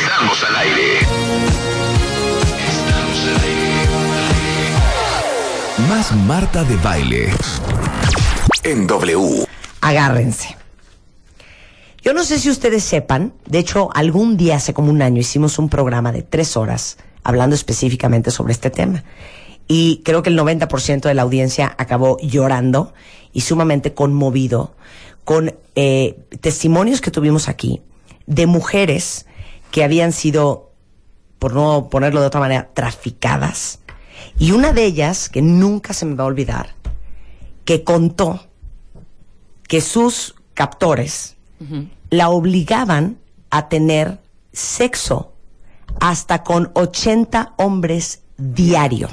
Estamos al aire. Estamos al aire. Más Marta de baile. En W. Agárrense. Yo no sé si ustedes sepan, de hecho, algún día hace como un año hicimos un programa de tres horas hablando específicamente sobre este tema. Y creo que el 90% de la audiencia acabó llorando y sumamente conmovido con eh, testimonios que tuvimos aquí de mujeres que habían sido, por no ponerlo de otra manera, traficadas. Y una de ellas, que nunca se me va a olvidar, que contó que sus captores la obligaban a tener sexo hasta con 80 hombres diario.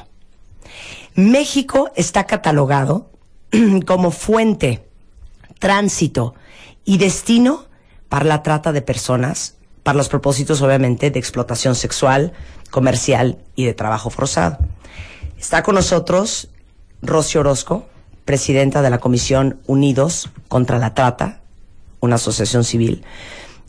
México está catalogado como fuente, tránsito y destino para la trata de personas, para los propósitos obviamente de explotación sexual, comercial y de trabajo forzado. Está con nosotros Rosy Orozco, presidenta de la Comisión Unidos contra la Trata, una asociación civil.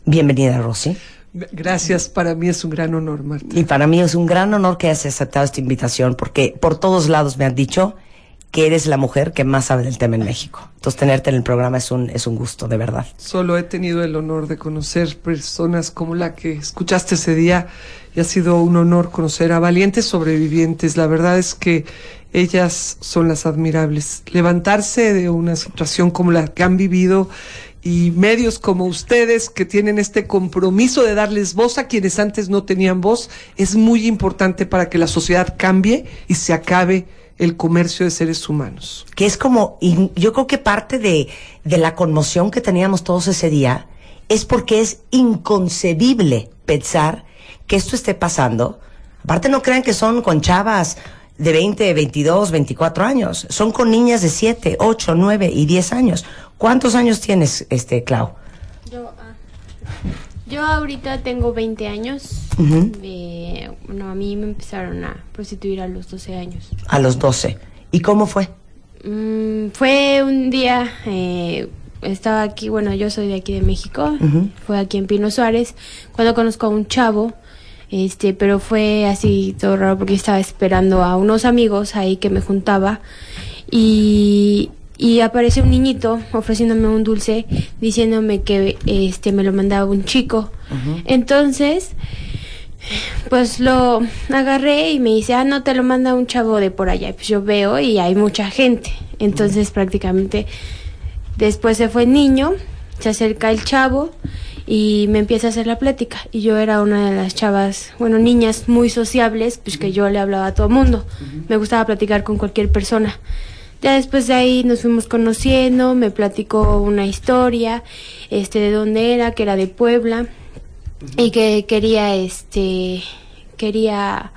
Bienvenida, Rosy. Gracias, para mí es un gran honor, Marta. Y para mí es un gran honor que hayas aceptado esta invitación, porque por todos lados me han dicho que eres la mujer que más sabe del tema en México. Entonces, tenerte en el programa es un, es un gusto, de verdad. Solo he tenido el honor de conocer personas como la que escuchaste ese día y ha sido un honor conocer a valientes sobrevivientes. La verdad es que ellas son las admirables. Levantarse de una situación como la que han vivido y medios como ustedes que tienen este compromiso de darles voz a quienes antes no tenían voz es muy importante para que la sociedad cambie y se acabe el comercio de seres humanos. Que es como, y yo creo que parte de, de la conmoción que teníamos todos ese día es porque es inconcebible pensar que esto esté pasando. Aparte no crean que son con chavas de 20, 22, 24 años. Son con niñas de 7, 8, 9 y 10 años. ¿Cuántos años tienes, este, Clau? Yo, ah, yo ahorita tengo 20 años. Eh, bueno, a mí me empezaron a prostituir a los 12 años. A los 12. ¿Y cómo fue? Mm, fue un día, eh, estaba aquí, bueno, yo soy de aquí de México, fue aquí en Pino Suárez, cuando conozco a un chavo, este, pero fue así todo raro porque estaba esperando a unos amigos ahí que me juntaba y, y aparece un niñito ofreciéndome un dulce diciéndome que este me lo mandaba un chico. Entonces, pues lo agarré y me dice, ah, no te lo manda un chavo de por allá. Pues yo veo y hay mucha gente. Entonces prácticamente después se fue el niño, se acerca el chavo y me empieza a hacer la plática. Y yo era una de las chavas, bueno, niñas muy sociables, pues que yo le hablaba a todo el mundo. Me gustaba platicar con cualquier persona. Ya después de ahí nos fuimos conociendo, me platicó una historia, este, de dónde era, que era de Puebla, y que quería, este, quería,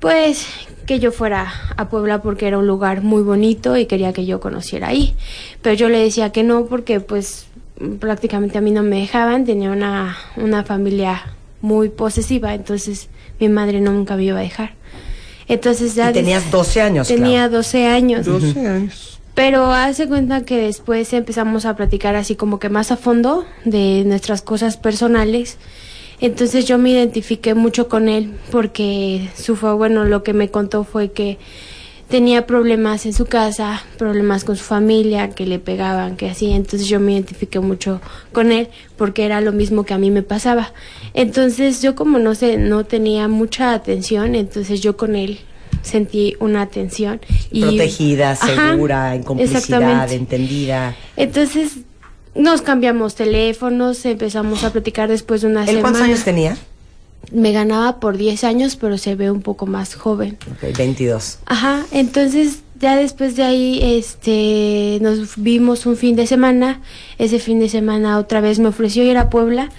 pues, que yo fuera a Puebla porque era un lugar muy bonito y quería que yo conociera ahí. Pero yo le decía que no porque, pues, prácticamente a mí no me dejaban, tenía una, una familia muy posesiva, entonces mi madre nunca me iba a dejar. Entonces ya... Y tenías 12 años. Tenía 12 años. 12 años. Pero hace cuenta que después empezamos a platicar así como que más a fondo de nuestras cosas personales. Entonces yo me identifiqué mucho con él porque su fue bueno, lo que me contó fue que tenía problemas en su casa, problemas con su familia, que le pegaban, que así. Entonces yo me identifiqué mucho con él porque era lo mismo que a mí me pasaba. Entonces yo como no sé, no tenía mucha atención, entonces yo con él sentí una atención. Y, Protegida, segura, en complicidad, entendida. Entonces nos cambiamos teléfonos, empezamos a platicar después de una ¿Él ¿Cuántos años tenía? me ganaba por 10 años, pero se ve un poco más joven. Ok, 22. Ajá, entonces ya después de ahí este nos vimos un fin de semana, ese fin de semana otra vez me ofreció ir a Puebla.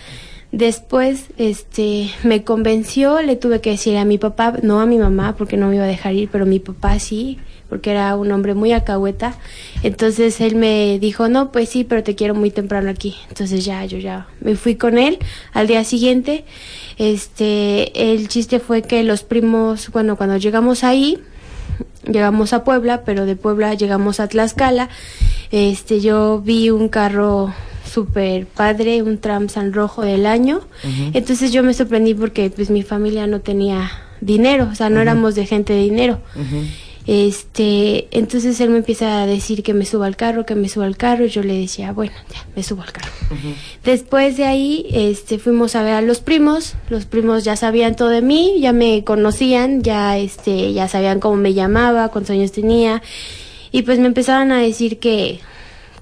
Después este me convenció, le tuve que decir a mi papá, no a mi mamá porque no me iba a dejar ir, pero mi papá sí, porque era un hombre muy acahueta. Entonces él me dijo, "No, pues sí, pero te quiero muy temprano aquí." Entonces ya yo ya me fui con él al día siguiente este, el chiste fue que los primos, bueno, cuando llegamos ahí, llegamos a Puebla, pero de Puebla llegamos a Tlaxcala. Este, yo vi un carro súper padre, un Tramsan rojo del año. Entonces yo me sorprendí porque pues mi familia no tenía dinero, o sea, no éramos de gente de dinero. Este, entonces él me empieza a decir que me suba al carro, que me suba al carro, y yo le decía, bueno, ya, me subo al carro. Después de ahí, este, fuimos a ver a los primos, los primos ya sabían todo de mí, ya me conocían, ya, este, ya sabían cómo me llamaba, cuántos años tenía, y pues me empezaban a decir que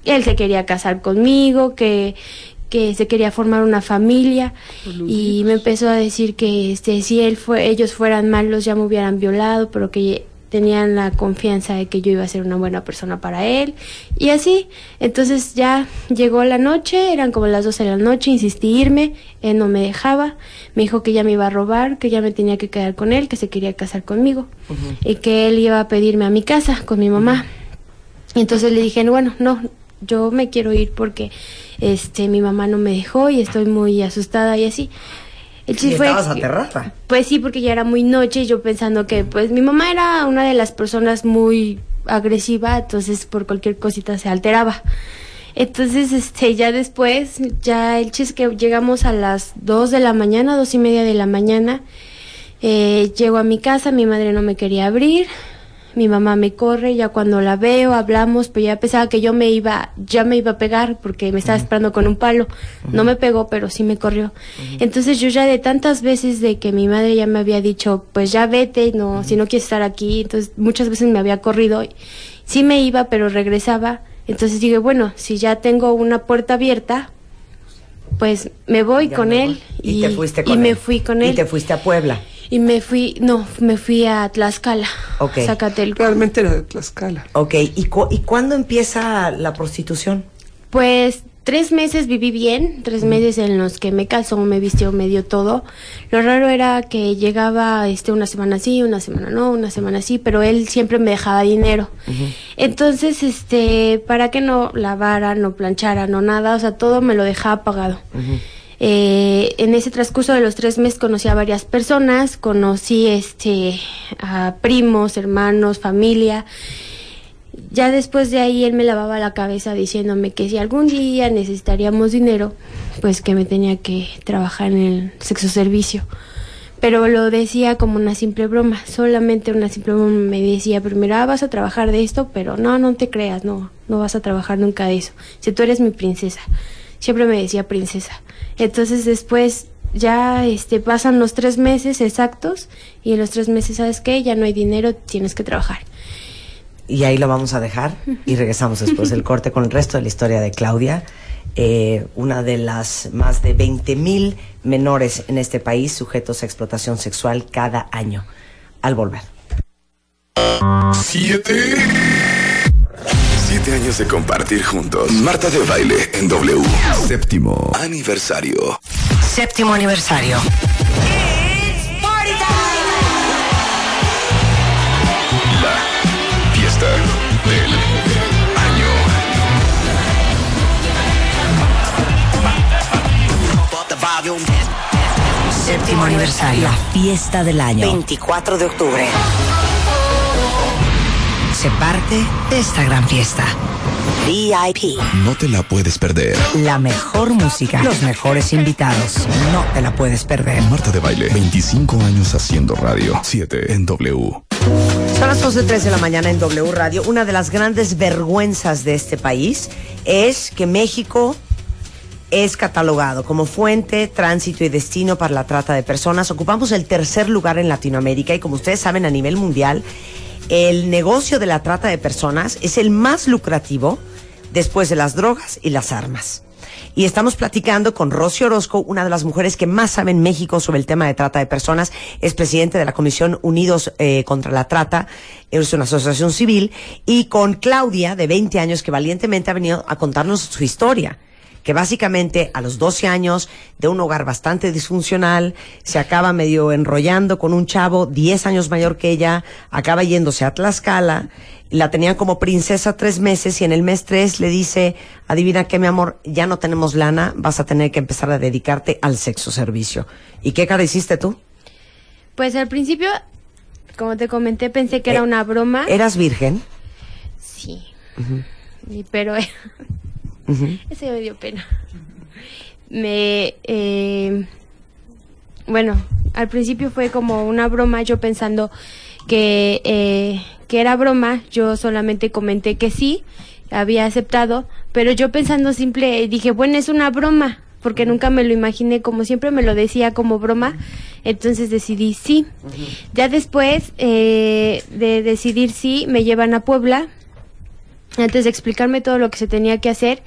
él se quería casar conmigo, que, que se quería formar una familia. Y me empezó a decir que este si él fue ellos fueran malos ya me hubieran violado pero que tenían la confianza de que yo iba a ser una buena persona para él. Y así entonces ya llegó la noche eran como las 12 de la noche insistí irme él no me dejaba. Me dijo que ya me iba a robar que ya me tenía que quedar con él que se quería casar conmigo. Y que él iba a pedirme a mi casa con mi mamá. Y entonces le dije bueno no yo me quiero ir porque este mi mamá no me dejó y estoy muy asustada y así. El ¿Y chiste fue estabas aterrada? Pues sí, porque ya era muy noche y yo pensando que pues mi mamá era una de las personas muy agresiva, entonces por cualquier cosita se alteraba. Entonces, este, ya después, ya el chiste que llegamos a las 2 de la mañana, dos y media de la mañana, eh, llego a mi casa, mi madre no me quería abrir, mi mamá me corre, ya cuando la veo, hablamos, pues ya pensaba que yo me iba, ya me iba a pegar porque me estaba esperando con un palo. No me pegó, pero sí me corrió. Entonces yo ya de tantas veces de que mi madre ya me había dicho, pues ya vete, no, si no quieres estar aquí, entonces muchas veces me había corrido. Sí me iba, pero regresaba. Entonces dije, bueno, si ya tengo una puerta abierta, pues me voy Ya con me él. Y, te fuiste y con me él. fui con Y él. te fuiste a Puebla. Y me fui, no, me fui a Tlaxcala, Ok. Zacatelco. Realmente era de Tlaxcala. Ok, ¿y, cu- ¿y cuándo empieza la prostitución? Pues tres meses viví bien, tres meses en los que me casó, me vistió, me dio todo. Lo raro era que llegaba este una semana sí, una semana no, una semana sí, pero él siempre me dejaba dinero. Entonces, este, para que no lavara, no planchara, no nada, o sea, todo me lo dejaba pagado. Eh, en ese transcurso de los tres meses conocí a varias personas, conocí este a primos, hermanos, familia. Ya después de ahí él me lavaba la cabeza diciéndome que si algún día necesitaríamos dinero, pues que me tenía que trabajar en el sexo servicio. Pero lo decía como una simple broma, solamente una simple broma me decía primero, ah, vas a trabajar de esto, pero no, no te creas, no, no vas a trabajar nunca de eso. Si tú eres mi princesa, siempre me decía princesa. Entonces después ya este pasan los tres meses exactos y en los tres meses, ¿sabes qué? Ya no hay dinero, tienes que trabajar. Y ahí lo vamos a dejar y regresamos después del corte con el resto de la historia de Claudia, eh, una de las más de 20 mil menores en este país sujetos a explotación sexual cada año. Al volver. Siete. Siete años de compartir juntos. Marta de baile en W. Séptimo aniversario. Séptimo aniversario. La fiesta del año. Séptimo aniversario. La fiesta del año. 24 de octubre. Se parte de esta gran fiesta. VIP. No te la puedes perder. La mejor música. Los mejores invitados. No te la puedes perder. Marta de baile, 25 años haciendo radio. 7 en W. Son las 11.03 de la mañana en W Radio. Una de las grandes vergüenzas de este país es que México es catalogado como fuente, tránsito y destino para la trata de personas. Ocupamos el tercer lugar en Latinoamérica y como ustedes saben a nivel mundial, el negocio de la trata de personas es el más lucrativo después de las drogas y las armas. Y estamos platicando con Rosy Orozco, una de las mujeres que más sabe en México sobre el tema de trata de personas. Es presidente de la Comisión Unidos eh, contra la Trata, es una asociación civil. Y con Claudia, de 20 años, que valientemente ha venido a contarnos su historia que básicamente a los 12 años de un hogar bastante disfuncional, se acaba medio enrollando con un chavo 10 años mayor que ella, acaba yéndose a Tlaxcala, la tenían como princesa tres meses y en el mes tres le dice, adivina qué mi amor, ya no tenemos lana, vas a tener que empezar a dedicarte al sexo servicio. ¿Y qué cara hiciste tú? Pues al principio, como te comenté, pensé que era Eh, una broma. ¿Eras virgen? Sí. Pero Ese me dio pena. Me, eh, bueno, al principio fue como una broma, yo pensando que, eh, que era broma, yo solamente comenté que sí, había aceptado, pero yo pensando simple, dije, bueno, es una broma, porque nunca me lo imaginé, como siempre me lo decía como broma, entonces decidí sí. Ya después eh, de decidir sí, me llevan a Puebla, antes de explicarme todo lo que se tenía que hacer,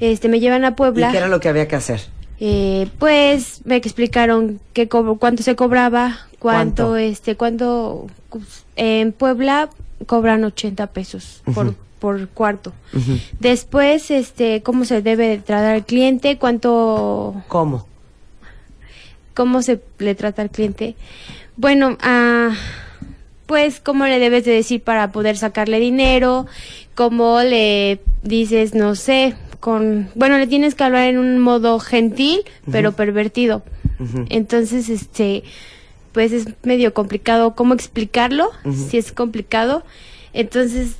este, me llevan a Puebla. ¿Y qué era lo que había que hacer? Eh, pues me explicaron qué co- cuánto se cobraba, cuánto, ¿Cuánto? este, cuánto en Puebla cobran 80 pesos por, por cuarto. Después, este, cómo se debe de tratar al cliente, cuánto, ¿Cómo? cómo se le trata al cliente. Bueno, ah, pues cómo le debes de decir para poder sacarle dinero, cómo le dices, no sé, con, bueno, le tienes que hablar en un modo gentil, pero pervertido. Entonces, este, pues es medio complicado cómo explicarlo, si es complicado. Entonces,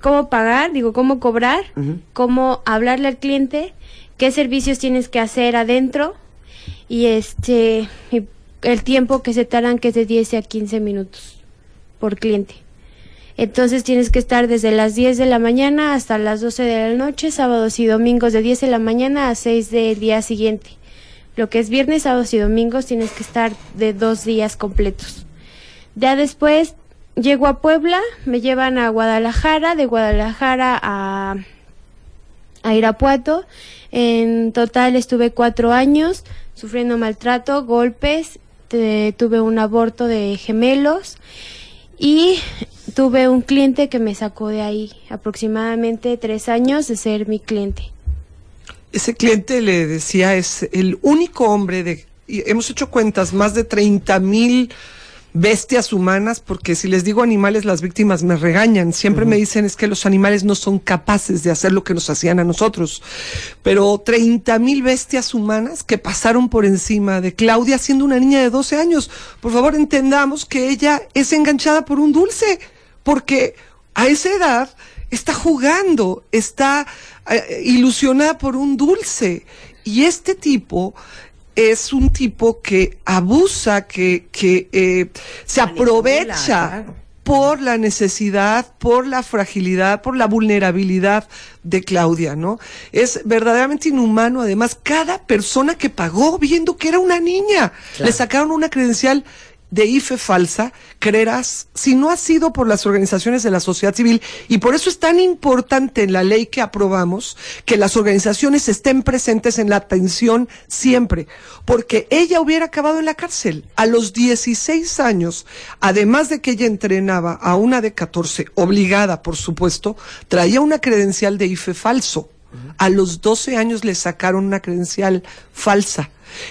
cómo pagar, digo, cómo cobrar, cómo hablarle al cliente, qué servicios tienes que hacer adentro y este y el tiempo que se tardan que es de 10 a 15 minutos por cliente. Entonces tienes que estar desde las 10 de la mañana hasta las 12 de la noche, sábados y domingos de 10 de la mañana a 6 del día siguiente. Lo que es viernes, sábados y domingos tienes que estar de dos días completos. Ya después llego a Puebla, me llevan a Guadalajara, de Guadalajara a, a Irapuato. En total estuve cuatro años sufriendo maltrato, golpes, te- tuve un aborto de gemelos y tuve un cliente que me sacó de ahí aproximadamente tres años de ser mi cliente. Ese cliente le decía, es el único hombre de... y hemos hecho cuentas, más de 30 mil bestias humanas, porque si les digo animales, las víctimas me regañan. Siempre me dicen es que los animales no son capaces de hacer lo que nos hacían a nosotros. Pero 30 mil bestias humanas que pasaron por encima de Claudia siendo una niña de 12 años. Por favor, entendamos que ella es enganchada por un dulce, porque a esa edad está jugando, está eh, ilusionada por un dulce. Y este tipo es un tipo que abusa, que, que eh, se Manipula, aprovecha claro. por la necesidad, por la fragilidad, por la vulnerabilidad de Claudia, ¿no? Es verdaderamente inhumano, además, cada persona que pagó viendo que era una niña, Claro. le sacaron una credencial de IFE falsa, creerás, si no ha sido por las organizaciones de la sociedad civil, y por eso es tan importante en la ley que aprobamos que las organizaciones estén presentes en la atención siempre, porque ella hubiera acabado en la cárcel a los 16 años, además de que ella entrenaba a una de 14, obligada por supuesto, traía una credencial de IFE falso. A los 12 años le sacaron una credencial falsa.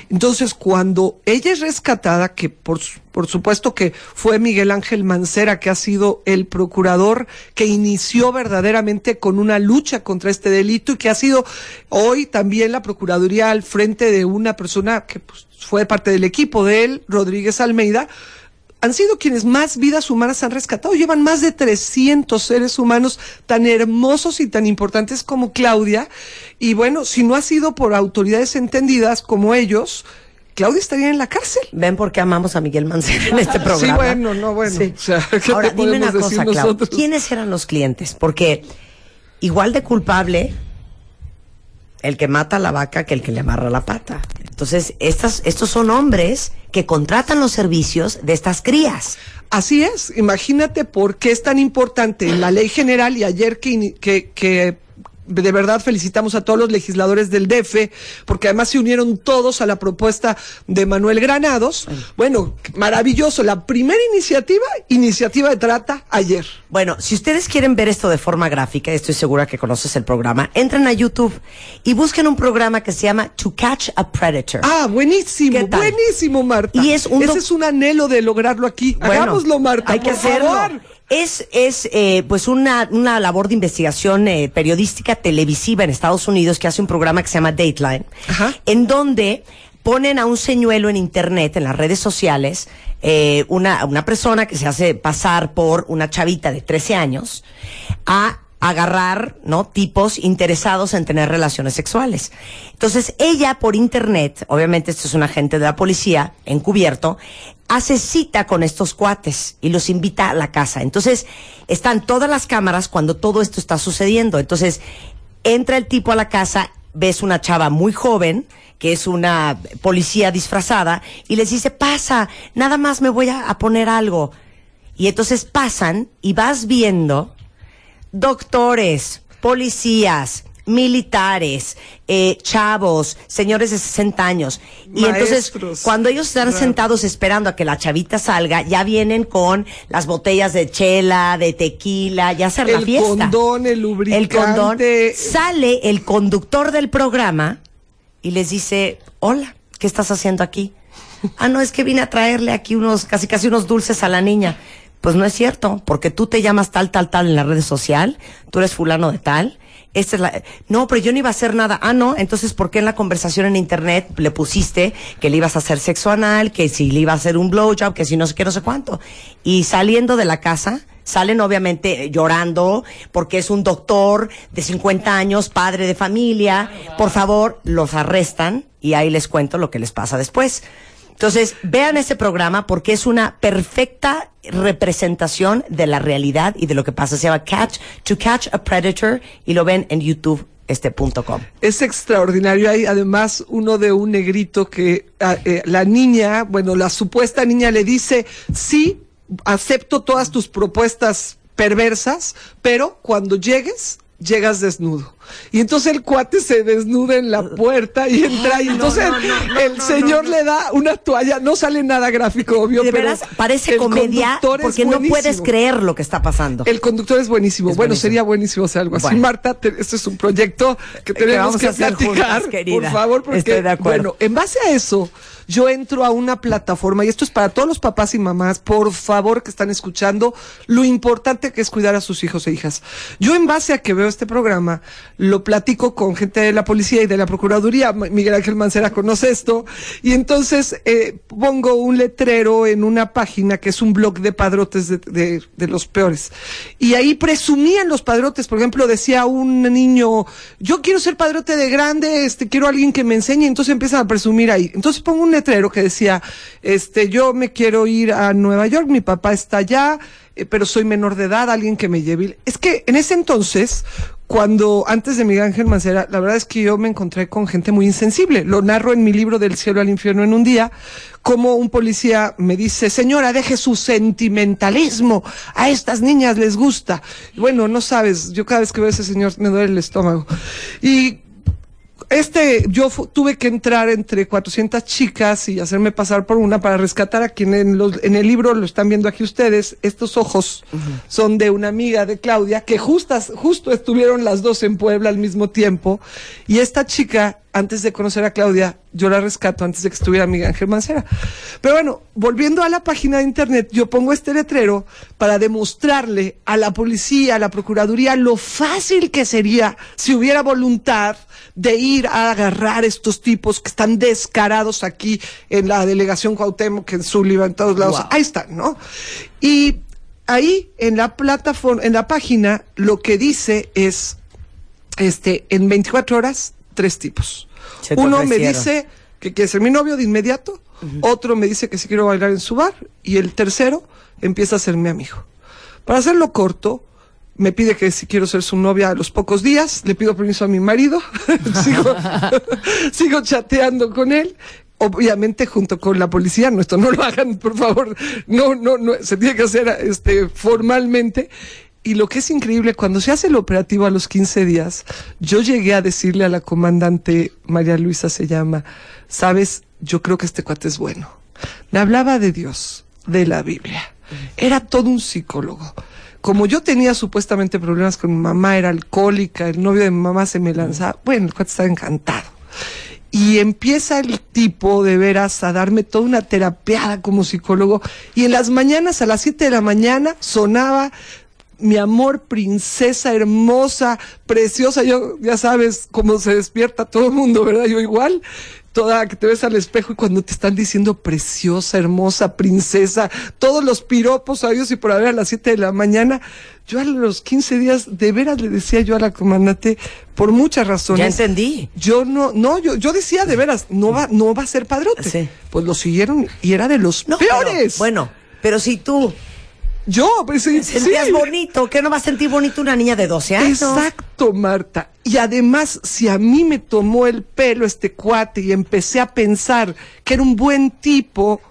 Entonces, cuando ella es rescatada, que por, por supuesto que fue Miguel Ángel Mancera, que ha sido el procurador que inició verdaderamente con una lucha contra este delito y que ha sido hoy también la Procuraduría al frente de una persona que pues, fue parte del equipo de él, Rodríguez Almeida, han sido quienes más vidas humanas han rescatado. Llevan más de 300 seres humanos tan hermosos y tan importantes como Claudia. Y bueno, si no ha sido por autoridades entendidas como ellos, Claudia estaría en la cárcel. ¿Ven por qué amamos a Miguel Mancera en este programa? Sí, bueno, no, bueno. Sí. O sea, ¿qué Ahora, dime una cosa, decir Clau. nosotros? ¿Quiénes eran los clientes? Porque igual de culpable el que mata a la vaca que el que le amarra la pata. Entonces, estas, estos son hombres que contratan los servicios de estas crías. Así es, imagínate por qué es tan importante en la ley general y ayer que, que, que de verdad felicitamos a todos los legisladores del DF, porque además se unieron todos a la propuesta de Manuel Granados. Bueno, maravilloso, la primera iniciativa, iniciativa de trata ayer. Bueno, si ustedes quieren ver esto de forma gráfica, estoy segura que conoces el programa, entren a YouTube y busquen un programa que se llama To Catch a Predator. Ah, buenísimo, buenísimo, Marta. Y es un Ese es un anhelo de lograrlo aquí. Bueno, Hagámoslo, Marta. Hay que por hacerlo. favor. Es, es eh, pues una, una labor de investigación eh, periodística televisiva en Estados Unidos que hace un programa que se llama Dateline, Ajá. en donde ponen a un señuelo en internet, en las redes sociales, eh, una, una persona que se hace pasar por una chavita de 13 años, a agarrar, ¿no? Tipos interesados en tener relaciones sexuales. Entonces, ella por internet, obviamente esto es un agente de la policía, encubierto, hace cita con estos cuates y los invita a la casa. Entonces, están todas las cámaras cuando todo esto está sucediendo. Entonces, entra el tipo a la casa, ves una chava muy joven, que es una policía disfrazada, y les dice, pasa, nada más me voy a, a poner algo. Y entonces pasan y vas viendo doctores, policías, militares, eh, chavos, señores de 60 años. Y entonces, cuando ellos están Claro. sentados esperando a que la chavita salga, ya vienen con las botellas de chela, de tequila, ya hacer la El fiesta. condón, el lubricante. El condón. Sale el conductor del programa y les dice, hola, ¿qué estás haciendo aquí? ah, no, es que vine a traerle aquí unos, casi casi unos dulces a la niña. Pues no es cierto, porque tú te llamas tal, tal, tal en la red social, tú eres fulano de tal. Esta es la, no, pero yo no iba a hacer nada. Ah, no, entonces, ¿por qué en la conversación en internet le pusiste que le ibas a hacer sexo anal, que si le iba a hacer un blowjob, que si no sé qué, no sé cuánto? Y saliendo de la casa, salen obviamente eh, llorando porque es un doctor de 50 años, padre de familia. Por favor, los arrestan y ahí les cuento lo que les pasa después. Entonces, vean ese programa porque es una perfecta representación de la realidad y de lo que pasa. Se llama Catch, To Catch a Predator y lo ven en YouTube este punto com. Es extraordinario. Hay además uno de un negrito que ah, eh, la niña, bueno, la supuesta niña le dice, sí, acepto todas tus propuestas perversas, pero cuando llegues, llegas desnudo. Y entonces el cuate se desnuda en la puerta y entra y entonces el señor le da una toalla, no sale nada gráfico, obvio, De pero veras, parece comedia porque no puedes creer lo que está pasando. El conductor es buenísimo. Es bueno, buenísimo. sería buenísimo hacer algo así. Bueno. Marta, te- este es un proyecto que tenemos que, platicar. juntas, querida. por favor, porque Estoy de acuerdo. bueno, en base a eso, yo entro a una plataforma y esto es para todos los papás y mamás, por favor, que están escuchando lo importante que es cuidar a sus hijos e hijas. Yo en base a que veo este programa, lo platico con gente de la policía y de la procuraduría. Miguel Ángel Mancera conoce esto y entonces eh, pongo un letrero en una página que es un blog de padrotes de los peores. Y ahí presumían los padrotes, por ejemplo, decía un niño, yo quiero ser padrote de grande, este, quiero alguien que me enseñe, entonces empiezan a presumir ahí. Entonces pongo un letrero que decía, este, yo me quiero ir a Nueva York, mi papá está allá, eh, pero soy menor de edad, alguien que me lleve. Es que en ese entonces, cuando antes de Miguel Ángel Mancera, la verdad es que yo me encontré con gente muy insensible. Lo narro en mi libro Del cielo al infierno en un día, como un policía me dice, señora, deje su sentimentalismo, a estas niñas les gusta. Bueno, no sabes, yo cada vez que veo a ese señor me duele el estómago. Y este, yo tuve que entrar entre 400 chicas y hacerme pasar por una para rescatar a quien en, los- en el libro lo están viendo aquí ustedes. Estos ojos son de una amiga de Claudia que justas, justo estuvieron las dos en Puebla al mismo tiempo. Y esta chica, antes de conocer a Claudia, yo la rescato antes de que estuviera Miguel Ángel Mancera. Pero bueno, volviendo a la página de internet, yo pongo este letrero para demostrarle a la policía, a la procuraduría, lo fácil que sería si hubiera voluntad de ir a agarrar estos tipos que están descarados aquí en la delegación Cuauhtémoc, en Sullivan, en todos lados. Wow. Ahí están, ¿no? Y ahí en la plataforma, en la página, lo que dice es, este, en 24 horas, tres tipos. Uno me dice que quiere ser mi novio de inmediato, otro me dice que si quiero bailar en su bar, y el tercero empieza a ser mi amigo. Para hacerlo corto, me pide que si quiero ser su novia a los pocos días, le pido permiso a mi marido, sigo, sigo chateando con él. Obviamente junto con la policía, no, esto no lo hagan, por favor, no, no, no, se tiene que hacer este formalmente. Y lo que es increíble, cuando se hace el operativo a los 15 días, yo llegué a decirle a la comandante, María Luisa se llama, sabes, yo creo que este cuate es bueno. Le hablaba de Dios, de la Biblia. Era todo un psicólogo. Como yo tenía supuestamente problemas con mi mamá, era alcohólica, el novio de mi mamá se me lanzaba, bueno, el cuate estaba encantado. Y empieza el tipo de veras a darme toda una terapiada como psicólogo. Y en las mañanas, a las 7 de la mañana, sonaba mi amor, princesa hermosa, preciosa. Yo, ya sabes cómo se despierta todo el mundo, ¿verdad? Yo igual. toda, que te ves al espejo y cuando te están diciendo preciosa, hermosa, princesa, todos los piropos a Dios y por haber a las 7 de la mañana, yo a los 15 días, de veras le decía yo a la comandante, por muchas razones. Ya entendí. Yo no, no, yo, yo decía de veras, no va, no va a ser padrote. Sí. Pues lo siguieron y era de los No, pero, peores. bueno, pero si tú yo, pues sí, sentías sí. bonito, ¿qué no va a sentir bonito una niña de 12 años? Exacto, Marta. Y además, si a mí me tomó el pelo este cuate y empecé a pensar que era un buen tipo,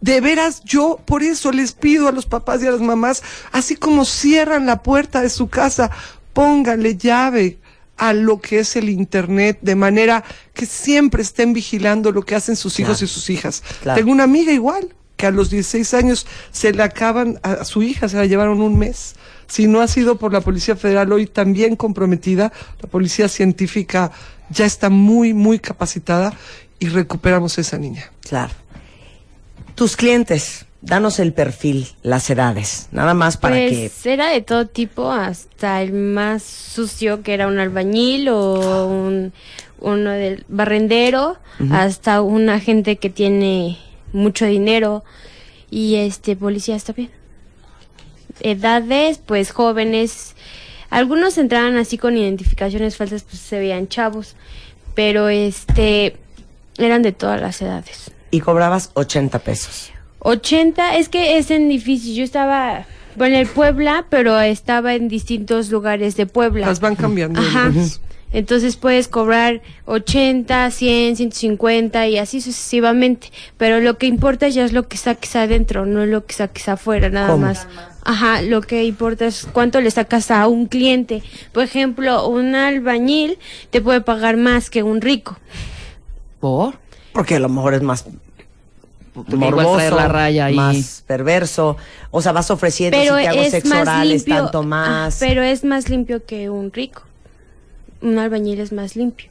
de veras yo por eso les pido a los papás y a las mamás, así como cierran la puerta de su casa, póngale llave a lo que es el internet, de manera que siempre estén vigilando lo que hacen sus hijos Claro. y sus hijas. Claro. Tengo una amiga igual, que a los 16 años se le acaban, a su hija se la llevaron un mes. Si no ha sido por la Policía Federal hoy también comprometida, la Policía Científica ya está muy, muy capacitada y recuperamos a esa niña. Claro. Tus clientes, danos el perfil, las edades, nada más para que... pues era de todo tipo, hasta el más sucio que era un albañil o un, uno del barrendero, hasta una gente que tiene mucho dinero y este policías también. Edades, pues jóvenes, algunos entraban así con identificaciones falsas, pues se veían chavos, pero este eran de todas las edades. Y cobrabas 80 pesos. 80, es que es en difícil. Yo estaba bueno, en el Puebla, pero estaba en distintos lugares de Puebla. Las van cambiando. Ajá. Entonces puedes cobrar 80, 100, 150 y así sucesivamente. Pero lo que importa ya es lo que saques adentro, no lo que saques afuera, nada ¿Cómo? más. Ajá, lo que importa es cuánto le sacas a un cliente. Por ejemplo, un albañil te puede pagar más que un rico. ¿Por? Porque a lo mejor es más la raya ahí. más perverso. O sea, vas ofreciendo pero si te hago sexo oral, es tanto ah, más. pero es más limpio que un rico. Un albañil es más limpio.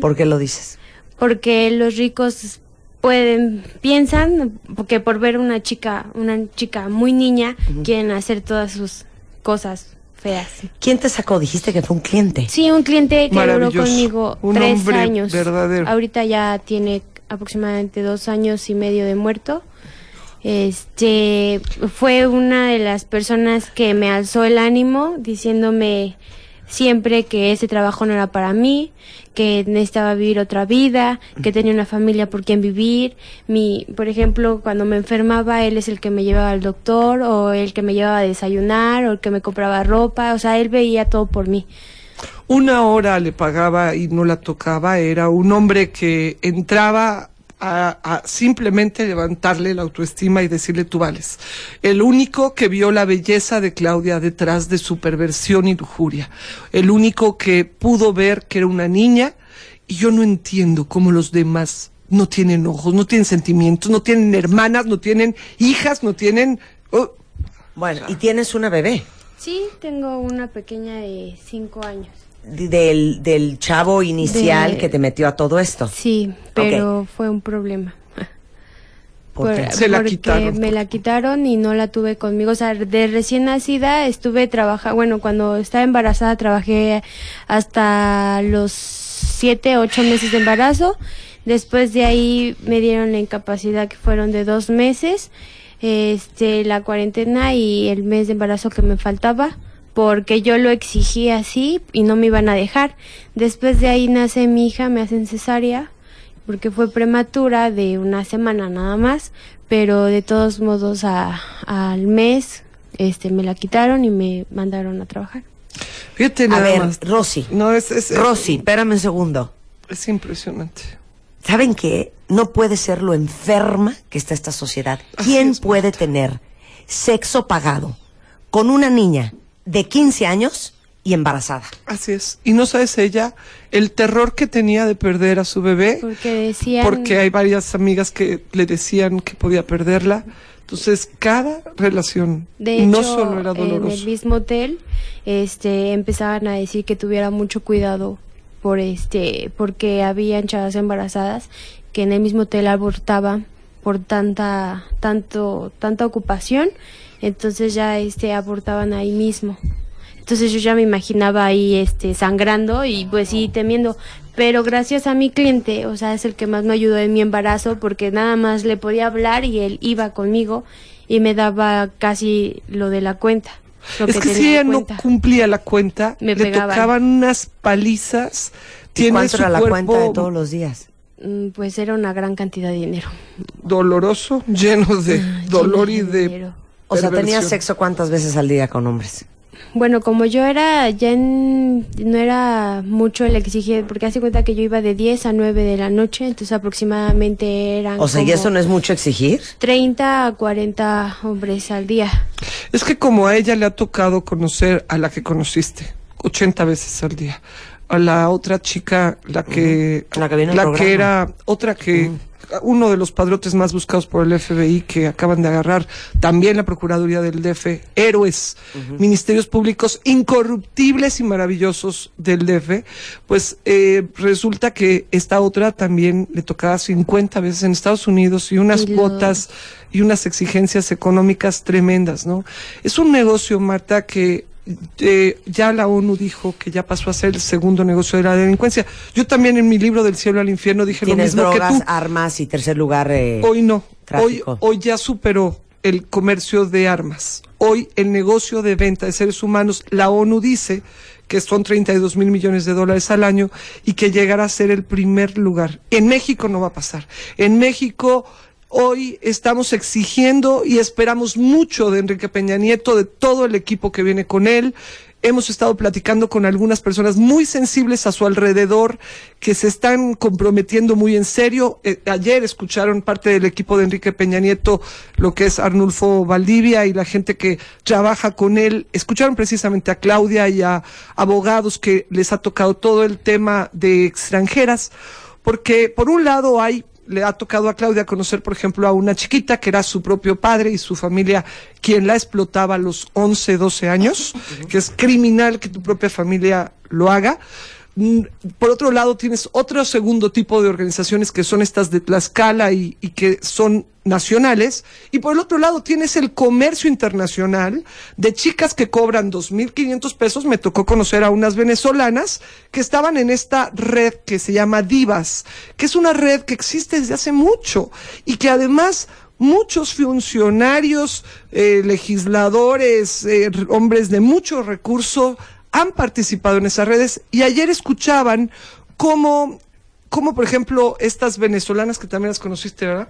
¿Por qué lo dices? Porque los ricos pueden piensan que por ver una chica, una chica muy niña, quieren hacer todas sus cosas feas. ¿Quién te sacó? Dijiste que fue un cliente. Sí, un cliente que duró conmigo Un tres hombre años. verdadero. Ahorita ya tiene aproximadamente dos años y medio de muerto. Este fue una de las personas que me alzó el ánimo, diciéndome siempre que ese trabajo no era para mí, que necesitaba vivir otra vida, que tenía una familia por quien vivir. Mi, por ejemplo, cuando me enfermaba, él es el que me llevaba al doctor, o el que me llevaba a desayunar, o el que me compraba ropa, o sea, él veía todo por mí. Una hora le pagaba y no la tocaba. Era un hombre que entraba a, a simplemente levantarle la autoestima y decirle tú vales. El único que vio la belleza de Claudia detrás de su perversión y lujuria. El único que pudo ver que era una niña. Y yo no entiendo cómo los demás no tienen ojos, no tienen sentimientos, no tienen hermanas, no tienen hijas, no tienen... oh, Bueno, y tienes una bebé Sí, tengo una pequeña de cinco años. De- del, del chavo inicial De- que te metió a todo esto. Sí, pero fue un problema. ¿Por qué? Por- Se la porque quitaron. me la quitaron y no la tuve conmigo. O sea, de recién nacida estuve trabajando, bueno, cuando estaba embarazada trabajé hasta los siete, ocho meses de embarazo. Después de ahí me dieron la incapacidad que fueron de dos meses, este, la cuarentena y el mes de embarazo que me faltaba porque yo lo exigí así y no me iban a dejar. Después de ahí nace mi hija, me hacen cesárea porque fue prematura de una semana nada más, pero de todos modos a- al mes este me la quitaron y me mandaron a trabajar. Fíjate A ver, más. Rosy. No, es, es, es- Rosy, espérame un segundo. es impresionante. ¿Saben qué? No puede ser lo enferma que está esta sociedad. ¿Quién es, puede tener sexo pagado con una niña de 15 años y embarazada? Así es. Y no sabes ella el terror que tenía de perder a su bebé, Porque decían porque hay varias amigas que le decían que podía perderla. Entonces, cada relación De no hecho, solo era en el doloroso. mismo hotel, este, empezaban a decir que tuviera mucho cuidado por este, porque habían chavas embarazadas que en el mismo hotel abortaban por tanta, tanto, tanta ocupación, entonces ya este abortaban ahí mismo. Entonces yo ya me imaginaba ahí este sangrando y pues sí temiendo, pero gracias a mi cliente, o sea, es el que más me ayudó en mi embarazo porque nada más le podía hablar y él iba conmigo y me daba casi lo de la cuenta. es que, si ella no cumplía la cuenta, le tocaban unas palizas. ¿Y cuánto era la cuenta de todos los días? Mm, pues era una gran cantidad de dinero. Doloroso, lleno de dolor y de... O sea, ¿tenía sexo cuántas veces al día con hombres? Bueno, como yo era, ya no era mucho el exigir, porque hace cuenta que yo iba de 10 a 9 de la noche, entonces aproximadamente eran. O sea, ¿y eso no es mucho exigir? 30 a 40 hombres al día. Es que como a ella le ha tocado conocer a la que conociste, 80 veces al día, a la otra chica, la que. La que, la que era otra que uno de los padrotes más buscados por el FBI que acaban de agarrar, también la Procuraduría del DF, héroes, ministerios públicos incorruptibles y maravillosos del DF, pues eh, resulta que esta otra también le tocaba 50 veces en Estados Unidos y unas cuotas y unas exigencias económicas tremendas, ¿no? Es un negocio, Marta, que eh, ya la ONU dijo que ya pasó a ser el segundo negocio de la delincuencia. Yo también en mi libro del cielo al infierno dije lo mismo que tú. armas y tercer lugar. Eh, hoy no. Hoy, hoy ya superó el comercio de armas. Hoy el negocio de venta de seres humanos, la ONU dice que son 32 mil millones de dólares al año y que llegará a ser el primer lugar. En México no va a pasar. En México Hoy estamos exigiendo y esperamos mucho de Enrique Peña Nieto, de todo el equipo que viene con él. Hemos estado platicando con algunas personas muy sensibles a su alrededor que se están comprometiendo muy en serio. Eh, ayer escucharon parte del equipo de Enrique Peña Nieto, lo que es Arnulfo Valdivia y la gente que trabaja con él. Escucharon precisamente a Claudia y a abogados que les ha tocado todo el tema de extranjeras, porque por un lado hay le ha tocado a Claudia conocer, por ejemplo, a una chiquita que era su propio padre y su familia quien la explotaba a los 11, 12 años, que es criminal que tu propia familia lo haga. Mm, por otro lado, tienes otro segundo tipo de organizaciones que son estas de Tlaxcala y, y, que son nacionales. Y por el otro lado, tienes el comercio internacional de chicas que cobran 2.500 pesos. Me tocó conocer a unas venezolanas que estaban en esta red que se llama Divas, que es una red que existe desde hace mucho y que además muchos funcionarios, eh, legisladores, eh, hombres de mucho recurso han participado en esas redes y ayer escuchaban cómo como por ejemplo estas venezolanas que también las conociste, ¿verdad?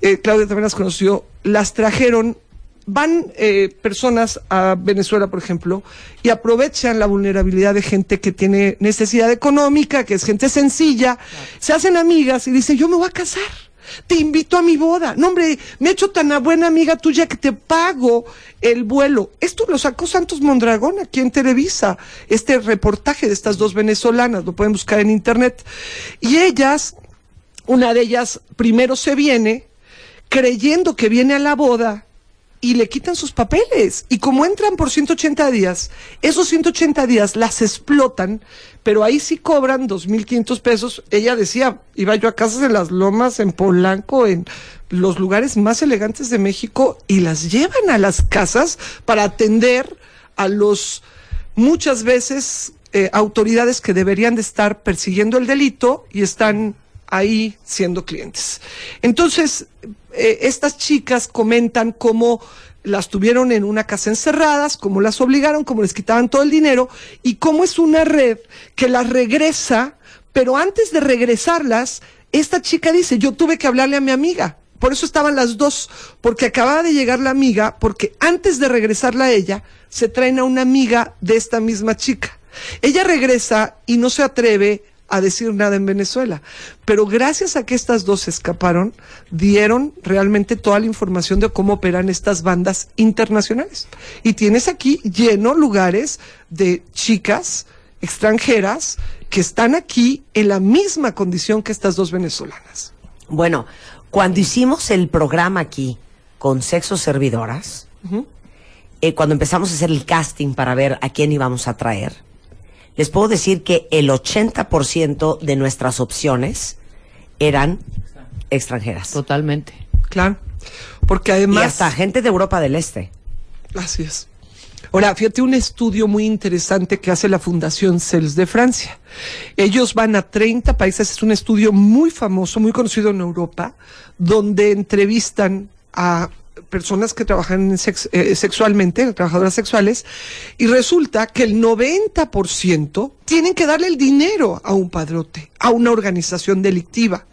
Eh, Claudia también las conoció, las trajeron, van eh, personas a Venezuela, por ejemplo, y aprovechan la vulnerabilidad de gente que tiene necesidad económica, que es gente sencilla, se hacen amigas y dicen, yo me voy a casar te invito a mi boda. No, hombre, me he hecho tan buena amiga tuya que te pago el vuelo. Esto lo sacó Santos Mondragón aquí en Televisa, este reportaje de estas dos venezolanas, lo pueden buscar en internet. Y ellas, una de ellas primero se viene creyendo que viene a la boda y le quitan sus papeles. Y como entran por 180 días, esos 180 días las explotan, pero ahí sí cobran 2.500 pesos. Ella decía, iba yo a casas de las lomas, en Polanco, en los lugares más elegantes de México, y las llevan a las casas para atender a los muchas veces eh, autoridades que deberían de estar persiguiendo el delito y están ahí siendo clientes. Entonces, eh, estas chicas comentan cómo las tuvieron en una casa encerradas, cómo las obligaron, cómo les quitaban todo el dinero y cómo es una red que las regresa, pero antes de regresarlas, esta chica dice, yo tuve que hablarle a mi amiga. Por eso estaban las dos, porque acababa de llegar la amiga, porque antes de regresarla a ella, se traen a una amiga de esta misma chica. Ella regresa y no se atreve a decir nada en Venezuela. Pero gracias a que estas dos escaparon, dieron realmente toda la información de cómo operan estas bandas internacionales. Y tienes aquí lleno lugares de chicas extranjeras que están aquí en la misma condición que estas dos venezolanas. Bueno, cuando hicimos el programa aquí con sexo servidoras, eh, cuando empezamos a hacer el casting para ver a quién íbamos a traer, les puedo decir que el 80% de nuestras opciones eran extranjeras. Totalmente. Claro. Porque además. Y hasta gente de Europa del Este. Así es. Ahora, fíjate un estudio muy interesante que hace la Fundación CELS de Francia. Ellos van a 30 países, es un estudio muy famoso, muy conocido en Europa, donde entrevistan a personas que trabajan eh, sexualmente, trabajadoras sexuales, y resulta que el 90% tienen que darle el dinero a un padrote, a una organización delictiva.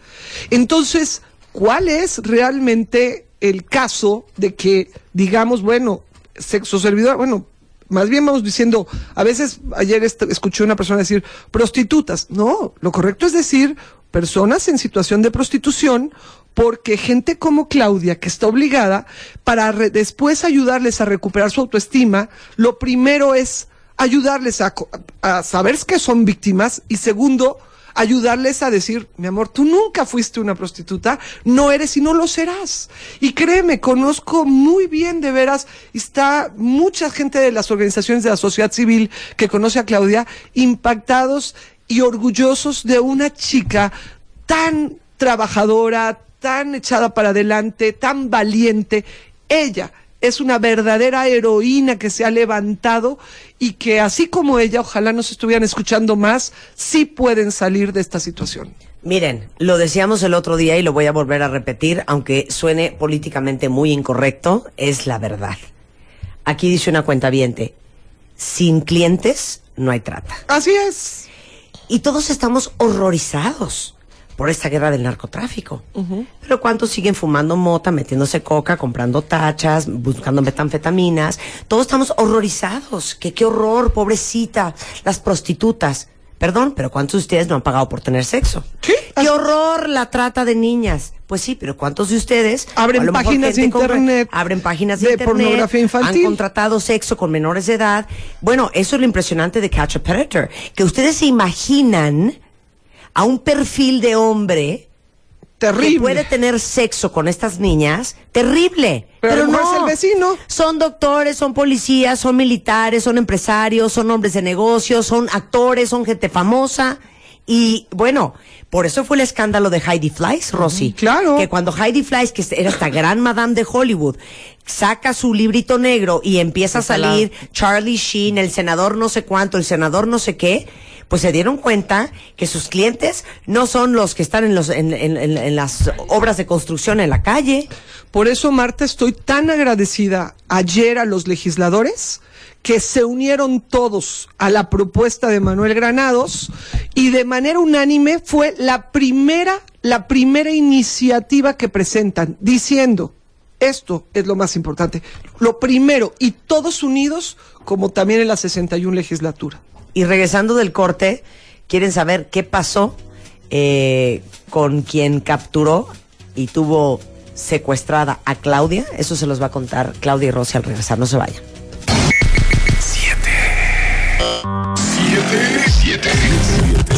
Entonces, ¿cuál es realmente el caso de que, digamos, bueno, sexo servidor, bueno, más bien vamos diciendo, a veces ayer escuché una persona decir prostitutas. No, lo correcto es decir personas en situación de prostitución porque gente como Claudia, que está obligada, para después ayudarles a recuperar su autoestima, lo primero es ayudarles a, a saber que son víctimas y segundo, ayudarles a decir, mi amor, tú nunca fuiste una prostituta, no eres y no lo serás. Y créeme, conozco muy bien de veras, está mucha gente de las organizaciones de la sociedad civil que conoce a Claudia, impactados y orgullosos de una chica tan trabajadora, tan echada para adelante, tan valiente. Ella es una verdadera heroína que se ha levantado y que así como ella, ojalá nos estuvieran escuchando más, sí pueden salir de esta situación. Miren, lo decíamos el otro día y lo voy a volver a repetir, aunque suene políticamente muy incorrecto, es la verdad. Aquí dice una cuenta viente, sin clientes no hay trata. Así es. Y todos estamos horrorizados por esta guerra del narcotráfico. Pero ¿cuántos siguen fumando mota, metiéndose coca, comprando tachas, buscando metanfetaminas? Todos estamos horrorizados. Que qué horror, pobrecita, las prostitutas. Perdón, pero ¿cuántos de ustedes no han pagado por tener sexo? ¿Qué? ¡Qué horror la trata de niñas! Pues sí, pero ¿cuántos de ustedes abren páginas de internet? abren páginas de, pornografía infantil. Han contratado sexo con menores de edad. Bueno, eso es lo impresionante de Catch a Predator. Que ustedes se imaginan a un perfil de hombre terrible. que puede tener sexo con estas niñas, terrible. Pero, no es el vecino. Son doctores, son policías, son militares, son empresarios, son hombres de negocios, son actores, son gente famosa. Y bueno, por eso fue el escándalo de Heidi Fleiss, Rosy. claro. Que cuando Heidi Fleiss, que era esta gran madame de Hollywood, saca su librito negro y empieza a salir Charlie Sheen, el senador no sé cuánto, el senador no sé qué, pues se dieron cuenta que sus clientes no son los que están en, los, en, en, las obras de construcción en la calle. Por eso, Marta, estoy tan agradecida ayer a los legisladores que se unieron todos a la propuesta de Manuel Granados y de manera unánime fue la primera, la primera iniciativa que presentan diciendo esto es lo más importante. Lo primero, y todos unidos, como también en la 61 legislatura. Y regresando del corte, quieren saber qué pasó eh, con quien capturó y tuvo secuestrada a Claudia. Eso se los va a contar Claudia y Rosy al regresar. No se vayan. 7, 7, 7,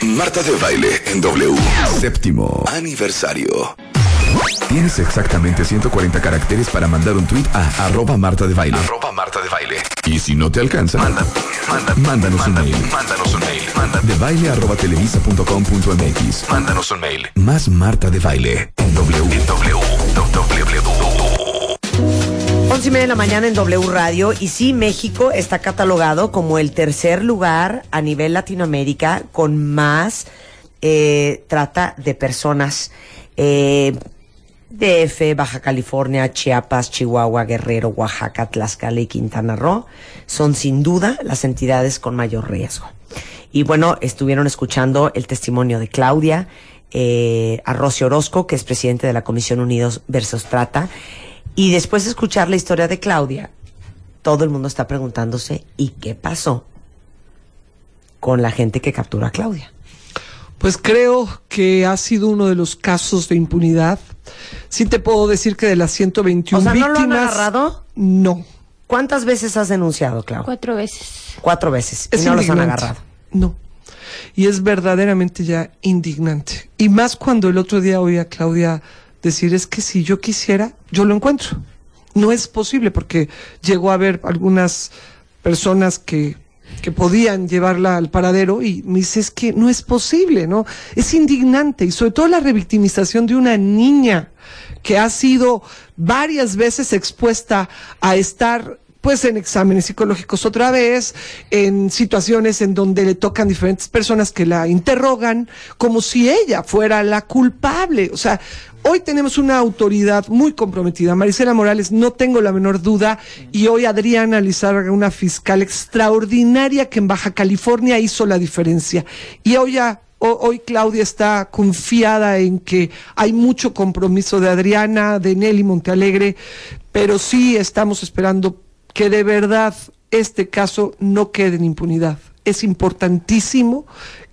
7, Marta de baile en W. Séptimo aniversario. Tienes exactamente 140 caracteres para mandar un tweet a arroba Marta de Baile. Arroba Marta de Baile. Y si no te alcanza, manda, manda, mándanos, un mail. mándanos un mail. Manda, de baile arroba televisa.com.mx. Mándanos un mail. Más Marta de Baile. En W. W 11 y media de la mañana en W Radio. Y sí, México está catalogado como el tercer lugar a nivel Latinoamérica con más eh, trata de personas. Eh, DF, Baja California, Chiapas, Chihuahua, Guerrero, Oaxaca, Tlaxcala y Quintana Roo son sin duda las entidades con mayor riesgo. Y bueno, estuvieron escuchando el testimonio de Claudia, eh, a Orozco, que es presidente de la Comisión Unidos versus Trata. Y después de escuchar la historia de Claudia, todo el mundo está preguntándose, ¿y qué pasó con la gente que captura a Claudia? Pues creo que ha sido uno de los casos de impunidad Sí te puedo decir que de las 121 o víctimas... ¿no lo han agarrado? No. ¿Cuántas veces has denunciado, Clau? Cuatro veces. Cuatro veces. y no los han agarrado. No. Y es verdaderamente ya indignante. Y más cuando el otro día oí a Claudia decir, es que si yo quisiera, yo lo encuentro. No es posible porque llegó a haber algunas personas que que podían llevarla al paradero y me dice es que no es posible, ¿no? Es indignante y sobre todo la revictimización de una niña que ha sido varias veces expuesta a estar pues en exámenes psicológicos otra vez, en situaciones en donde le tocan diferentes personas que la interrogan como si ella fuera la culpable. O sea, hoy tenemos una autoridad muy comprometida. Marisela Morales, no tengo la menor duda, y hoy Adriana Lizarga, una fiscal extraordinaria que en Baja California hizo la diferencia. Y hoy ya Hoy Claudia está confiada en que hay mucho compromiso de Adriana, de Nelly Montealegre, pero sí estamos esperando que de verdad este caso no quede en impunidad. Es importantísimo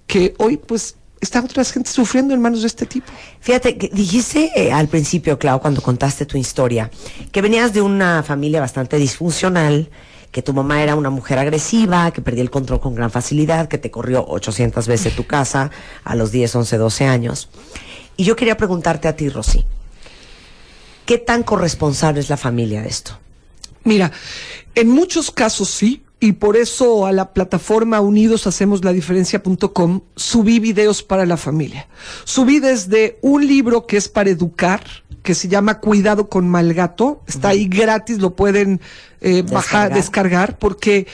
que hoy pues está otra gente sufriendo en manos de este tipo. Fíjate, dijiste eh, al principio, Clau, cuando contaste tu historia, que venías de una familia bastante disfuncional, que tu mamá era una mujer agresiva, que perdía el control con gran facilidad, que te corrió 800 veces tu casa a los 10, 11, 12 años. Y yo quería preguntarte a ti, Rosy, ¿qué tan corresponsable es la familia de esto? Mira, en muchos casos sí, y por eso a la plataforma Unidos Hacemos la Diferencia.com subí videos para la familia. Subí desde un libro que es para educar, que se llama Cuidado con Malgato. Está ahí gratis, lo pueden eh, bajar, descargar, porque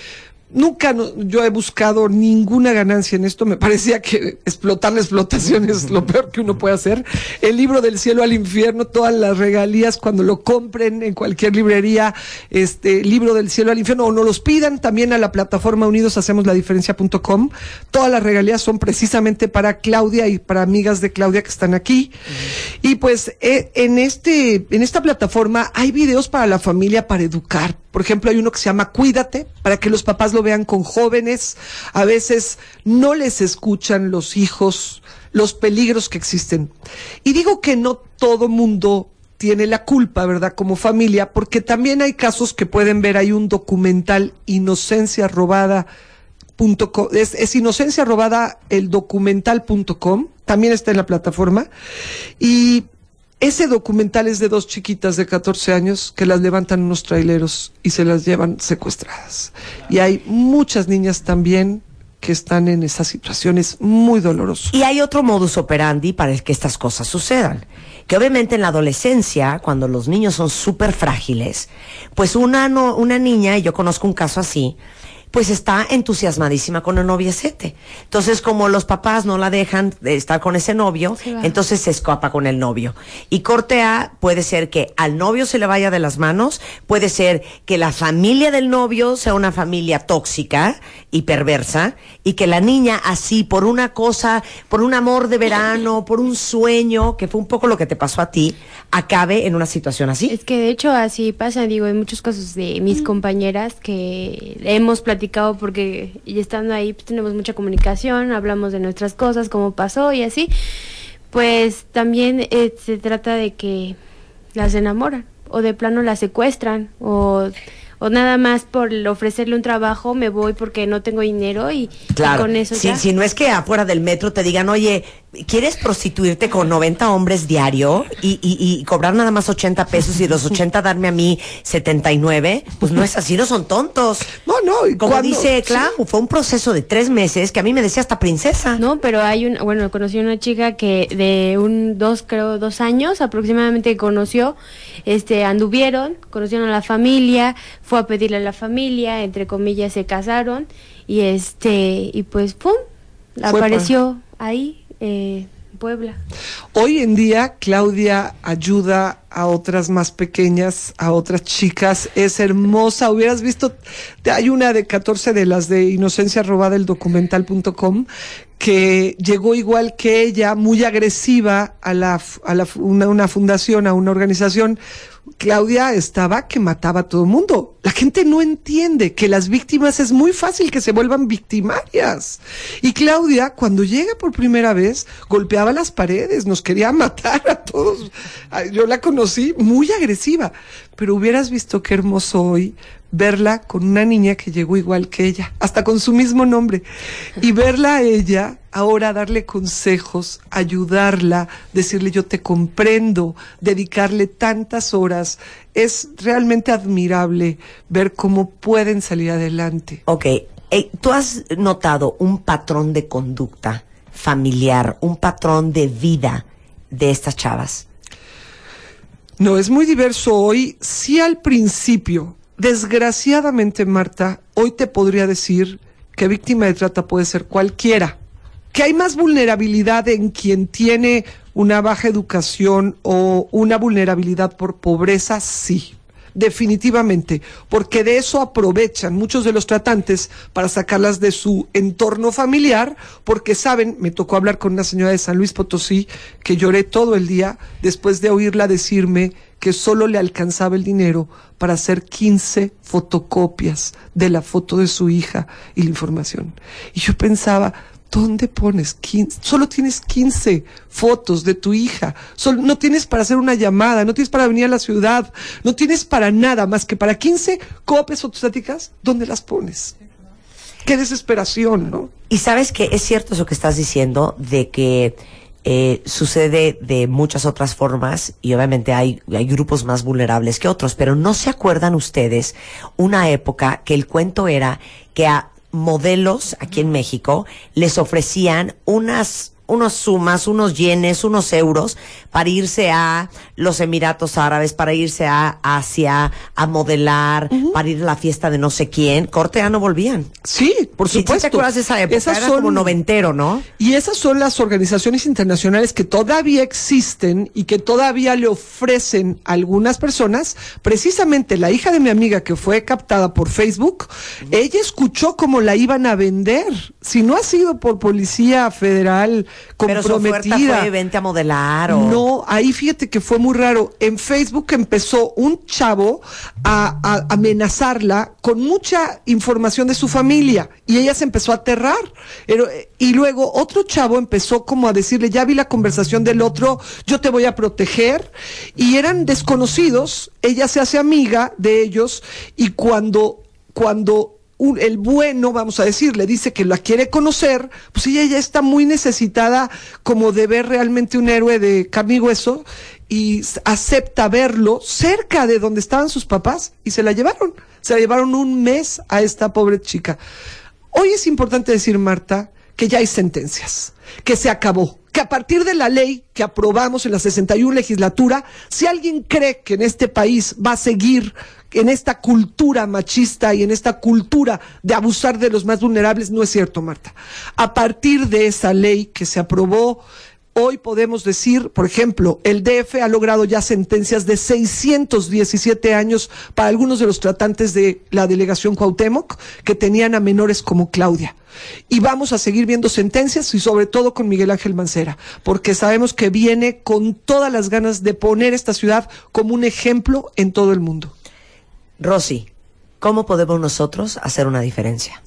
nunca yo he buscado ninguna ganancia en esto. Me parecía que explotar la explotación es lo peor que uno puede hacer. El libro del cielo al infierno, todas las regalías cuando lo compren en cualquier librería, este libro del cielo al infierno, o no los pidan también a la plataforma Unidos Hacemos la Diferencia.com. Todas las regalías son precisamente para Claudia y para amigas de Claudia que están aquí. Y pues eh, en este, en esta plataforma hay videos para la familia para educar. Por ejemplo, hay uno que se llama Cuídate, para que los papás lo vean con jóvenes, a veces no les escuchan los hijos los peligros que existen. Y digo que no todo mundo tiene la culpa, ¿verdad? Como familia, porque también hay casos que pueden ver, hay un documental Inocencia Robada. es, es inocencia robada el documental.com, también está en la plataforma. Y ese documental es de dos chiquitas de 14 años que las levantan unos traileros y se las llevan secuestradas. Y hay muchas niñas también que están en esas situaciones muy dolorosas. Y hay otro modus operandi para que estas cosas sucedan. Que obviamente en la adolescencia, cuando los niños son súper frágiles, pues una, no, una niña, y yo conozco un caso así, pues está entusiasmadísima con el noviecete. Entonces, como los papás no la dejan de estar con ese novio, entonces se escapa con el novio. Y corte A puede ser que al novio se le vaya de las manos, puede ser que la familia del novio sea una familia tóxica y perversa, y que la niña así, por una cosa, por un amor de verano, por un sueño, que fue un poco lo que te pasó a ti, acabe en una situación así. Es que de hecho así pasa, digo, en muchos casos de mis compañeras que hemos platicado porque y estando ahí pues, tenemos mucha comunicación, hablamos de nuestras cosas, cómo pasó y así, pues también eh, se trata de que las enamoran o de plano las secuestran o o nada más por ofrecerle un trabajo me voy porque no tengo dinero y, con eso si, si no es que afuera del metro te digan, oye, ¿quieres prostituirte con 90 hombres diario y, y, cobrar nada más 80 pesos y los 80 darme a mí 79? Pues no es así, no son tontos. No, no. Y Como dice Clau, fue un proceso de tres meses que a mí me decía hasta princesa. No, pero hay un, bueno, conocí una chica que de un, dos, creo, dos años aproximadamente conoció, este, anduvieron, conocieron a la familia, fue a pedirle a la familia, entre comillas se casaron y este y pues pum, apareció ahí eh, Puebla. Hoy en día Claudia ayuda a otras más pequeñas, a otras chicas, es hermosa. Hubieras visto, hay una de 14 de las de Inocencia Robada, el documental.com, que llegó igual que ella, muy agresiva a la, a la una, una fundación, a una organización, Claudia estaba que mataba a todo el mundo. La gente no entiende que las víctimas es muy fácil que se vuelvan victimarias. Y Claudia, cuando llega por primera vez, golpeaba las paredes, nos quería matar a todos. Yo la conocí muy agresiva, pero hubieras visto qué hermoso hoy verla con una niña que llegó igual que ella, hasta con su mismo nombre, y verla a ella ahora darle consejos, ayudarla, decirle yo te comprendo, dedicarle tantas horas, es realmente admirable ver cómo pueden salir adelante. Ok, Eh, ¿Tú has notado un patrón de conducta familiar, un patrón de vida de estas chavas? No, es muy diverso hoy. Sí al principio, desgraciadamente Marta, hoy te podría decir que víctima de trata puede ser cualquiera. Que hay más vulnerabilidad en quien tiene una baja educación o una vulnerabilidad por pobreza, sí definitivamente, porque de eso aprovechan muchos de los tratantes para sacarlas de su entorno familiar, porque saben, me tocó hablar con una señora de San Luis Potosí que lloré todo el día después de oírla decirme que solo le alcanzaba el dinero para hacer 15 fotocopias de la foto de su hija y la información. Y yo pensaba, ¿dónde pones 15? Solo tienes 15 fotos de tu hija. No tienes para hacer una llamada, no tienes para venir a la ciudad, no tienes para nada más que para 15 copias fotostáticas. ¿Dónde las pones? Qué desesperación, ¿no? Y sabes que es cierto eso que estás diciendo de que eh, sucede de muchas otras formas y obviamente hay, hay grupos más vulnerables que otros, pero no se acuerdan ustedes una época que el cuento era que a modelos aquí en México les ofrecían unas unos sumas, unos yenes, unos euros para irse a los Emiratos Árabes, para irse a Asia, a modelar, para ir a la fiesta de no sé quién. Corte ya no volvían. Sí, por supuesto. ¿Te acuerdas de esa época? Esas Era como noventero, ¿no? Y esas son las organizaciones internacionales que todavía existen y que todavía le ofrecen a algunas personas. Precisamente la hija de mi amiga que fue captada por Facebook, ella escuchó cómo la iban a vender. Si no ha sido por Policía Federal comprometida. Pero fue vente a modelar o... No, ahí fíjate que fue muy raro. En Facebook empezó un chavo a, a, amenazarla con mucha información de su familia y ella se empezó a aterrar. Pero, y luego otro chavo empezó como a decirle, ya vi la conversación del otro, yo te voy a proteger. Y eran desconocidos, ella se hace amiga de ellos y cuando, cuando el bueno, vamos a decir, le dice que la quiere conocer, pues ella ya está muy necesitada como de ver realmente un héroe de carne y hueso y acepta verlo cerca de donde estaban sus papás y se la llevaron. Se la llevaron un mes a esta pobre chica. Hoy es importante decir, Marta, que ya hay sentencias, que se acabó, que a partir de la ley que aprobamos en la 61 legislatura, si alguien cree que en este país va a seguir en esta cultura machista y en esta cultura de abusar de los más vulnerables, no es cierto, Marta. A partir de esa ley que se aprobó, Hoy podemos decir, por ejemplo, el DF ha logrado ya sentencias de 617 años para algunos de los tratantes de la delegación Cuauhtémoc que tenían a menores como Claudia. Y vamos a seguir viendo sentencias y sobre todo con Miguel Ángel Mancera, porque sabemos que viene con todas las ganas de poner esta ciudad como un ejemplo en todo el mundo. Rosy, ¿cómo podemos nosotros hacer una diferencia?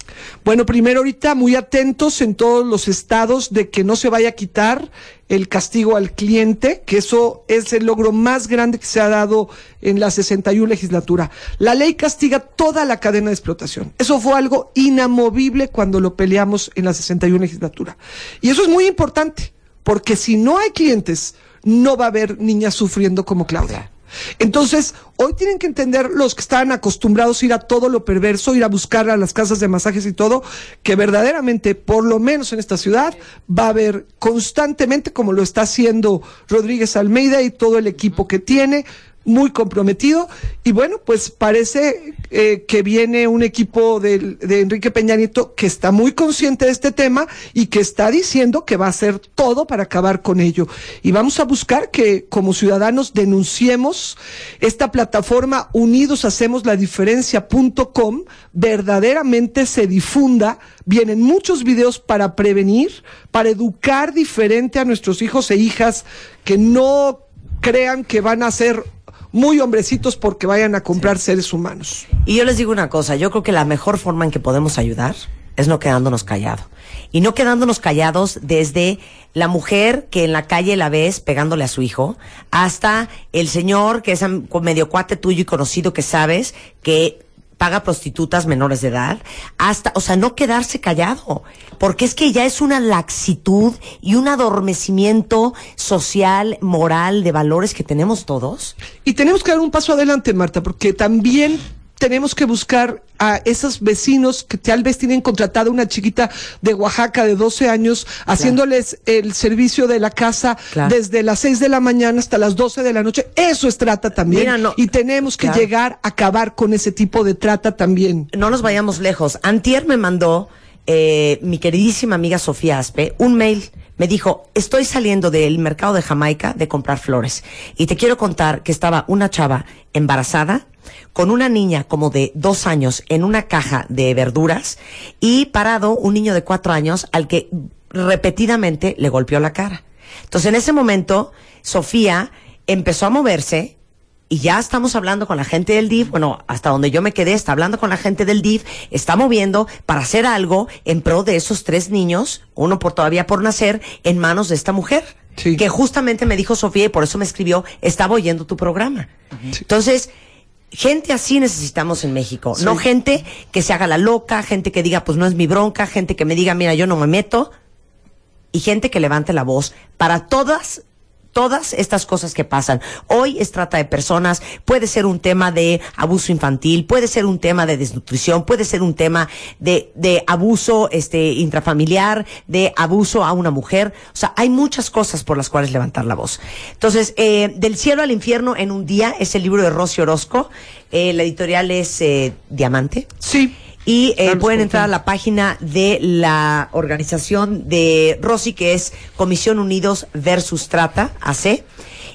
Bueno, primero ahorita muy atentos en todos los estados de que no se vaya a quitar el castigo al cliente, que eso es el logro más grande que se ha dado en la 61 legislatura. La ley castiga toda la cadena de explotación. Eso fue algo inamovible cuando lo peleamos en la 61 legislatura. Y eso es muy importante, porque si no hay clientes, no va a haber niñas sufriendo como Claudia. Entonces, hoy tienen que entender los que están acostumbrados a ir a todo lo perverso, ir a buscar a las casas de masajes y todo, que verdaderamente, por lo menos en esta ciudad, va a haber constantemente, como lo está haciendo Rodríguez Almeida y todo el equipo que tiene, muy comprometido y bueno, pues parece eh, que viene un equipo de, de, Enrique Peña Nieto que está muy consciente de este tema y que está diciendo que va a hacer todo para acabar con ello. Y vamos a buscar que como ciudadanos denunciemos esta plataforma Unidos Hacemos la Diferencia.com verdaderamente se difunda. Vienen muchos videos para prevenir, para educar diferente a nuestros hijos e hijas que no crean que van a ser muy hombrecitos porque vayan a comprar seres humanos. Y yo les digo una cosa, yo creo que la mejor forma en que podemos ayudar es no quedándonos callados. Y no quedándonos callados desde la mujer que en la calle la ves pegándole a su hijo, hasta el señor que es medio cuate tuyo y conocido que sabes que paga prostitutas menores de edad, hasta, o sea, no quedarse callado, porque es que ya es una laxitud y un adormecimiento social, moral, de valores que tenemos todos. Y tenemos que dar un paso adelante, Marta, porque también tenemos que buscar a esos vecinos que tal vez tienen contratada una chiquita de Oaxaca de 12 años, haciéndoles el servicio de la casa desde las 6 de la mañana hasta las 12 de la noche. Eso es trata también. y tenemos que llegar a acabar con ese tipo de trata también. No nos vayamos lejos. Antier me mandó eh, mi queridísima amiga Sofía Aspe un mail. Me dijo, estoy saliendo del mercado de Jamaica de comprar flores. Y te quiero contar que estaba una chava embarazada con una niña como de dos años en una caja de verduras y parado un niño de cuatro años al que repetidamente le golpeó la cara. Entonces en ese momento Sofía empezó a moverse y ya estamos hablando con la gente del DIF, bueno, hasta donde yo me quedé, está hablando con la gente del DIF, está moviendo para hacer algo en pro de esos tres niños, uno por todavía por nacer, en manos de esta mujer. Que justamente me dijo Sofía y por eso me escribió, estaba oyendo tu programa. Entonces, gente así necesitamos en México, no gente que se haga la loca, gente que diga, pues no es mi bronca, gente que me diga, mira, yo no me meto, y gente que levante la voz para todas todas estas cosas que pasan. Hoy es trata de personas, puede ser un tema de abuso infantil, puede ser un tema de desnutrición, puede ser un tema de, de abuso este, intrafamiliar, de abuso a una mujer. O sea, hay muchas cosas por las cuales levantar la voz. Entonces, eh, Del cielo al infierno en un día es el libro de Rosy Orozco. Eh, la editorial es eh, Diamante. Sí. Y eh, pueden entrar a la página de la organización de Rosy, que es Comisión Unidos versus Trata, AC.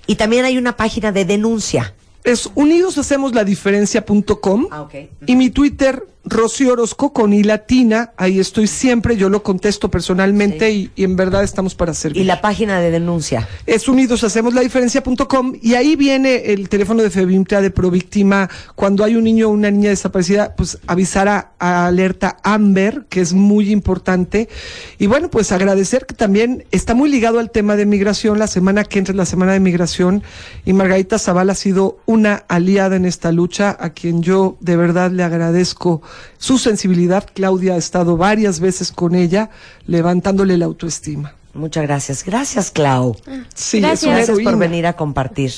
Y también hay una página de denuncia. Es unidoshacemosladifferencia.com. Ah, okay. Y mi Twitter, Rocío Orozco con I latina, ahí estoy siempre, yo lo contesto personalmente y, en verdad estamos para servir. ¿Y la página de denuncia? Es unidoshacemosladifferencia.com y ahí viene el teléfono de Febimtra de Províctima. Cuando hay un niño o una niña desaparecida, pues avisar a, alerta Amber, que es muy importante. Y bueno, pues agradecer que también está muy ligado al tema de migración. La semana que entra es la semana de migración y Margarita Zavala ha sido una aliada en esta lucha, a quien yo de verdad le agradezco su sensibilidad. Claudia ha estado varias veces con ella levantándole la autoestima. Muchas gracias. Gracias, Clau. Sí, gracias. por venir a compartir.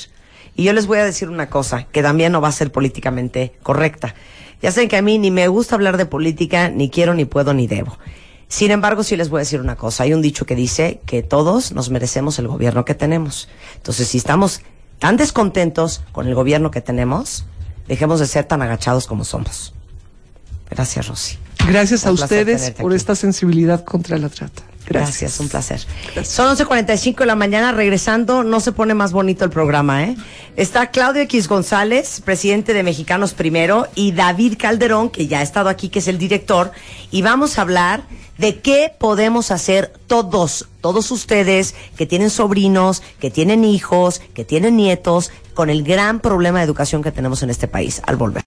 Y yo les voy a decir una cosa, que también no va a ser políticamente correcta. Ya saben que a mí ni me gusta hablar de política, ni quiero, ni puedo, ni debo. Sin embargo, sí les voy a decir una cosa. Hay un dicho que dice que todos nos merecemos el gobierno que tenemos. Entonces, si estamos tan descontentos con el gobierno que tenemos, dejemos de ser tan agachados como somos. Gracias, Rosy. Gracias a ustedes por esta sensibilidad contra la trata. Gracias, un placer. Son 11.45 de la mañana, regresando, no se pone más bonito el programa, ¿eh? Está Claudio X González, presidente de Mexicanos Primero, y David Calderón, que ya ha estado aquí, que es el director, y vamos a hablar de qué podemos hacer todos, todos ustedes que tienen sobrinos, que tienen hijos, que tienen nietos, con el gran problema de educación que tenemos en este país, al volver.